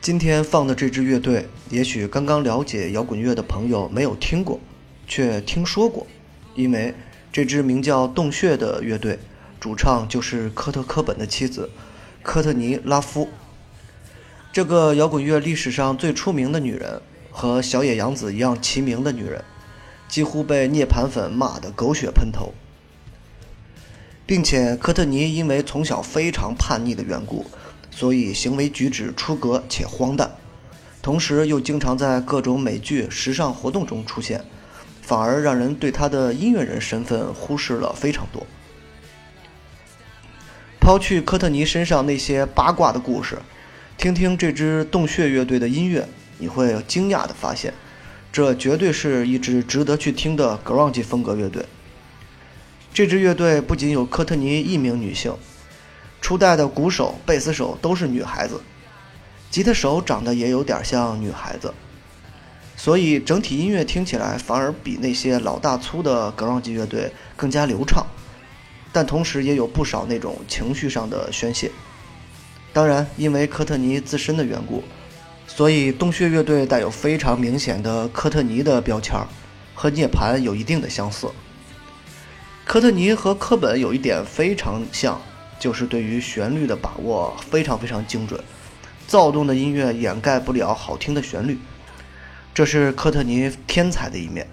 今天放的这支乐队，也许刚刚了解摇滚乐的朋友没有听过，却听说过，因为这支名叫洞穴的乐队，主唱就是科特·科本的妻子科特尼·拉夫。这个摇滚乐历史上最出名的女人，和小野洋子一样齐名的女人，几乎被涅槃粉骂得狗血喷头，并且科特尼因为从小非常叛逆的缘故。所以行为举止出格且荒诞，同时又经常在各种美剧、时尚活动中出现，反而让人对他的音乐人身份忽视了非常多。抛去科特尼身上那些八卦的故事，听听这支洞穴乐队的音乐，你会惊讶地发现，这绝对是一支值得去听的 grunge 风格乐队。这支乐队不仅有科特尼一名女性。初代的鼓手、贝斯手都是女孩子，吉他手长得也有点像女孩子，所以整体音乐听起来反而比那些老大粗的 grunge 乐队更加流畅，但同时也有不少那种情绪上的宣泄。当然，因为科特尼自身的缘故，所以洞穴乐队带有非常明显的科特尼的标签，和涅槃有一定的相似。科特尼和科本有一点非常像。就是对于旋律的把握非常非常精准，躁动的音乐掩盖不了好听的旋律，这是科特尼天才的一面。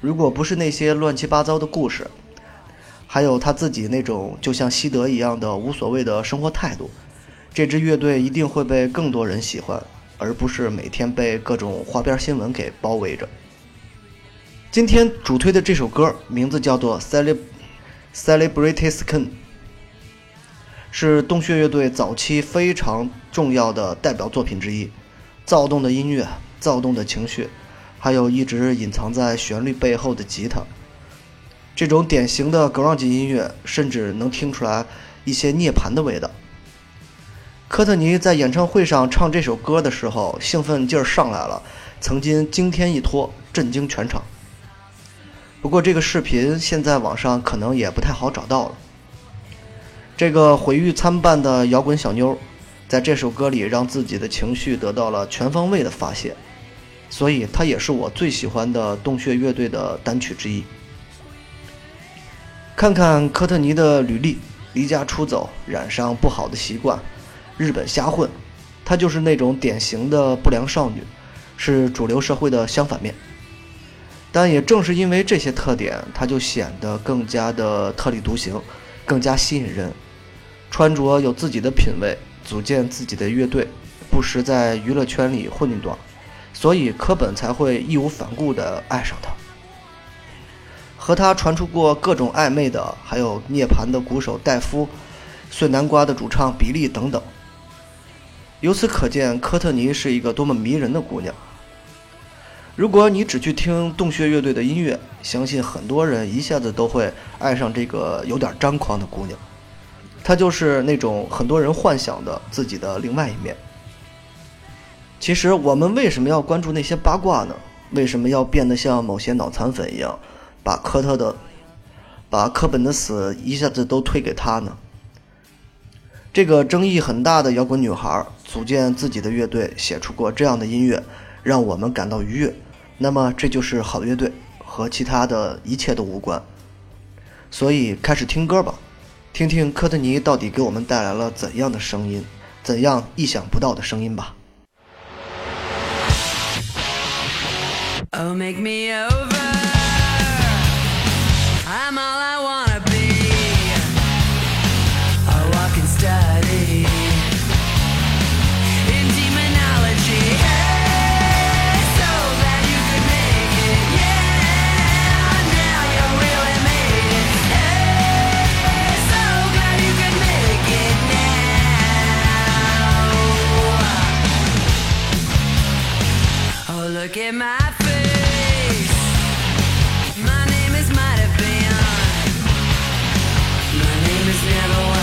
如果不是那些乱七八糟的故事，还有他自己那种就像西德一样的无所谓的生活态度，这支乐队一定会被更多人喜欢，而不是每天被各种花边新闻给包围着。今天主推的这首歌名字叫做《Celebrity Skin》。是洞穴乐队早期非常重要的代表作品之一，躁动的音乐、躁动的情绪，还有一直隐藏在旋律背后的吉他，这种典型的 grunge 音乐，甚至能听出来一些涅槃的味道。科特尼在演唱会上唱这首歌的时候，兴奋劲儿上来了，曾经惊天一托，震惊全场。不过这个视频现在网上可能也不太好找到了。这个毁誉参半的摇滚小妞，在这首歌里让自己的情绪得到了全方位的发泄，所以它也是我最喜欢的洞穴乐队的单曲之一。看看科特尼的履历：离家出走，染上不好的习惯，日本瞎混，她就是那种典型的不良少女，是主流社会的相反面。但也正是因为这些特点，她就显得更加的特立独行，更加吸引人。穿着有自己的品味，组建自己的乐队，不时在娱乐圈里混一段，所以科本才会义无反顾地爱上他。和他传出过各种暧昧的，还有涅槃的鼓手戴夫、碎南瓜的主唱比利等等。由此可见，科特尼是一个多么迷人的姑娘。如果你只去听洞穴乐队的音乐，相信很多人一下子都会爱上这个有点张狂的姑娘。他就是那种很多人幻想的自己的另外一面。其实我们为什么要关注那些八卦呢？为什么要变得像某些脑残粉一样，把科特的、把科本的死一下子都推给他呢？这个争议很大的摇滚女孩组建自己的乐队，写出过这样的音乐，让我们感到愉悦。那么这就是好乐队，和其他的一切都无关。所以开始听歌吧。听听科特尼到底给我们带来了怎样的声音，怎样意想不到的声音吧。never